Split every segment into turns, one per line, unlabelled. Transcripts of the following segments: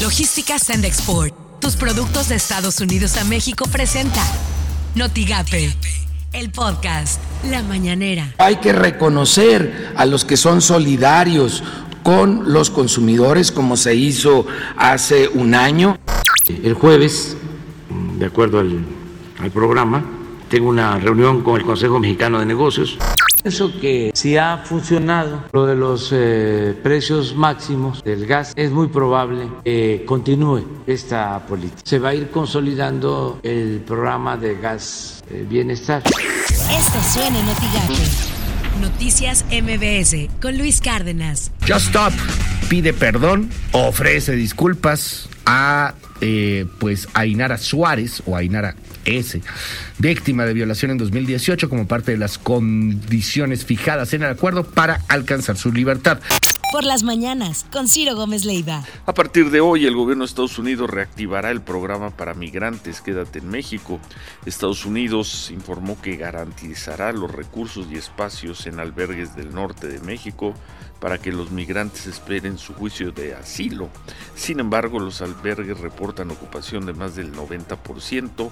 Logística Send Export. Tus productos de Estados Unidos a México presenta Notigape, el podcast La Mañanera.
Hay que reconocer a los que son solidarios con los consumidores como se hizo hace un año.
El jueves, de acuerdo al, al programa, tengo una reunión con el Consejo Mexicano de Negocios Pienso que si ha funcionado lo de los eh, precios máximos del gas, es muy probable que continúe esta política. Se va a ir consolidando el programa de gas eh, bienestar.
Esto suena en Noticias MBS con Luis Cárdenas.
Just Stop pide perdón, ofrece disculpas a eh, pues Ainara Suárez o Ainara S, víctima de violación en 2018 como parte de las condiciones fijadas en el acuerdo para alcanzar su libertad.
Por las mañanas, con Ciro Gómez Leiva.
A partir de hoy, el gobierno de Estados Unidos reactivará el programa para migrantes Quédate en México. Estados Unidos informó que garantizará los recursos y espacios en albergues del norte de México para que los migrantes esperen su juicio de asilo. Sin embargo, los albergues reportan ocupación de más del 90%.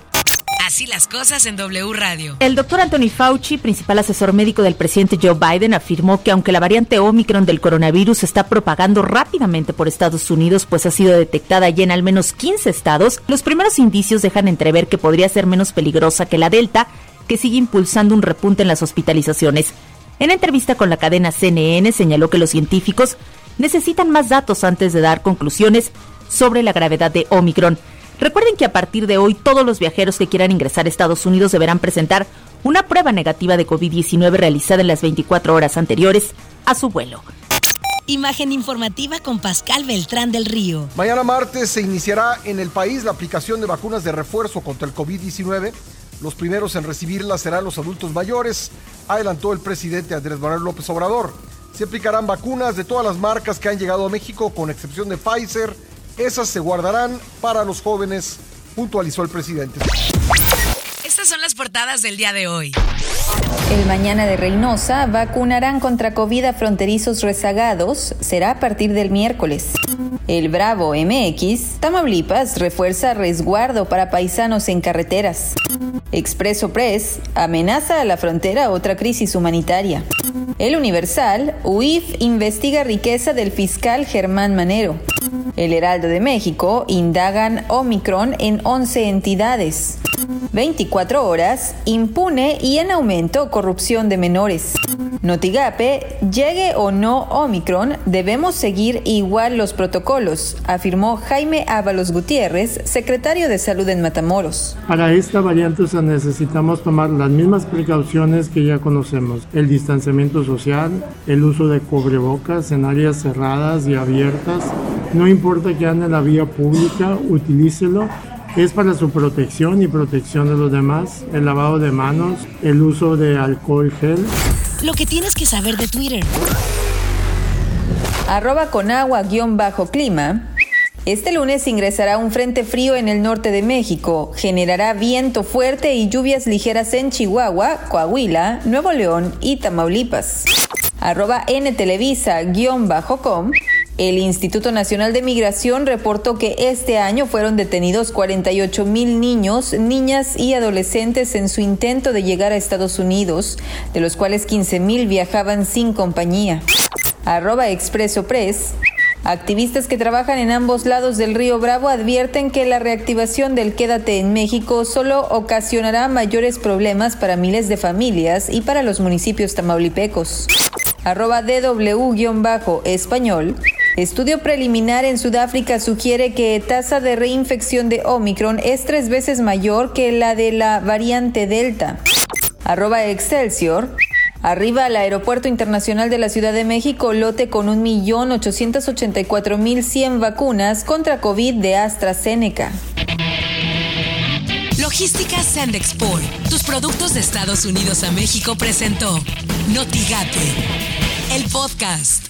Así las cosas en W Radio.
El doctor Anthony Fauci, principal asesor médico del presidente Joe Biden, afirmó que aunque la variante Omicron del coronavirus está propagando rápidamente por Estados Unidos, pues ha sido detectada ya en al menos 15 estados, los primeros indicios dejan entrever que podría ser menos peligrosa que la Delta, que sigue impulsando un repunte en las hospitalizaciones. En entrevista con la cadena CNN señaló que los científicos necesitan más datos antes de dar conclusiones sobre la gravedad de Omicron. Recuerden que a partir de hoy todos los viajeros que quieran ingresar a Estados Unidos deberán presentar una prueba negativa de COVID-19 realizada en las 24 horas anteriores a su vuelo.
Imagen informativa con Pascal Beltrán del Río.
Mañana martes se iniciará en el país la aplicación de vacunas de refuerzo contra el COVID-19. Los primeros en recibirlas serán los adultos mayores, adelantó el presidente Andrés Manuel López Obrador. Se aplicarán vacunas de todas las marcas que han llegado a México, con excepción de Pfizer, esas se guardarán para los jóvenes, puntualizó el presidente.
Estas son las portadas del día de hoy.
El mañana de Reynosa vacunarán contra COVID a fronterizos rezagados. Será a partir del miércoles. El Bravo MX, Tamaulipas refuerza resguardo para paisanos en carreteras. Expreso Press, amenaza a la frontera otra crisis humanitaria. El Universal, UIF investiga riqueza del fiscal Germán Manero. El Heraldo de México, indagan Omicron en 11 entidades. 24 horas, impune y en aumento corrupción de menores. Notigape, llegue o no Omicron, debemos seguir igual los protocolos, afirmó Jaime Ábalos Gutiérrez, secretario de Salud en Matamoros.
Para esta variante necesitamos tomar las mismas precauciones que ya conocemos, el distanciamiento social, el uso de cubrebocas en áreas cerradas y abiertas, no importa que ande en la vía pública, utilícelo es para su protección y protección de los demás, el lavado de manos, el uso de alcohol gel.
Lo que tienes que saber de Twitter.
Arroba con agua guion bajo clima. Este lunes ingresará un frente frío en el norte de México, generará viento fuerte y lluvias ligeras en Chihuahua, Coahuila, Nuevo León y Tamaulipas. Arroba N El Instituto Nacional de Migración reportó que este año fueron detenidos 48 mil niños, niñas y adolescentes en su intento de llegar a Estados Unidos, de los cuales 15 mil viajaban sin compañía. Arroba Expreso Press. Activistas que trabajan en ambos lados del río Bravo advierten que la reactivación del Quédate en México solo ocasionará mayores problemas para miles de familias y para los municipios tamaulipecos. Arroba DW-español. Estudio preliminar en Sudáfrica sugiere que tasa de reinfección de Omicron es tres veces mayor que la de la variante Delta. Arroba Excelsior. Arriba al Aeropuerto Internacional de la Ciudad de México, lote con 1.884.100 vacunas contra COVID de AstraZeneca.
Logística Sandexport, tus productos de Estados Unidos a México presentó Notigate, el podcast.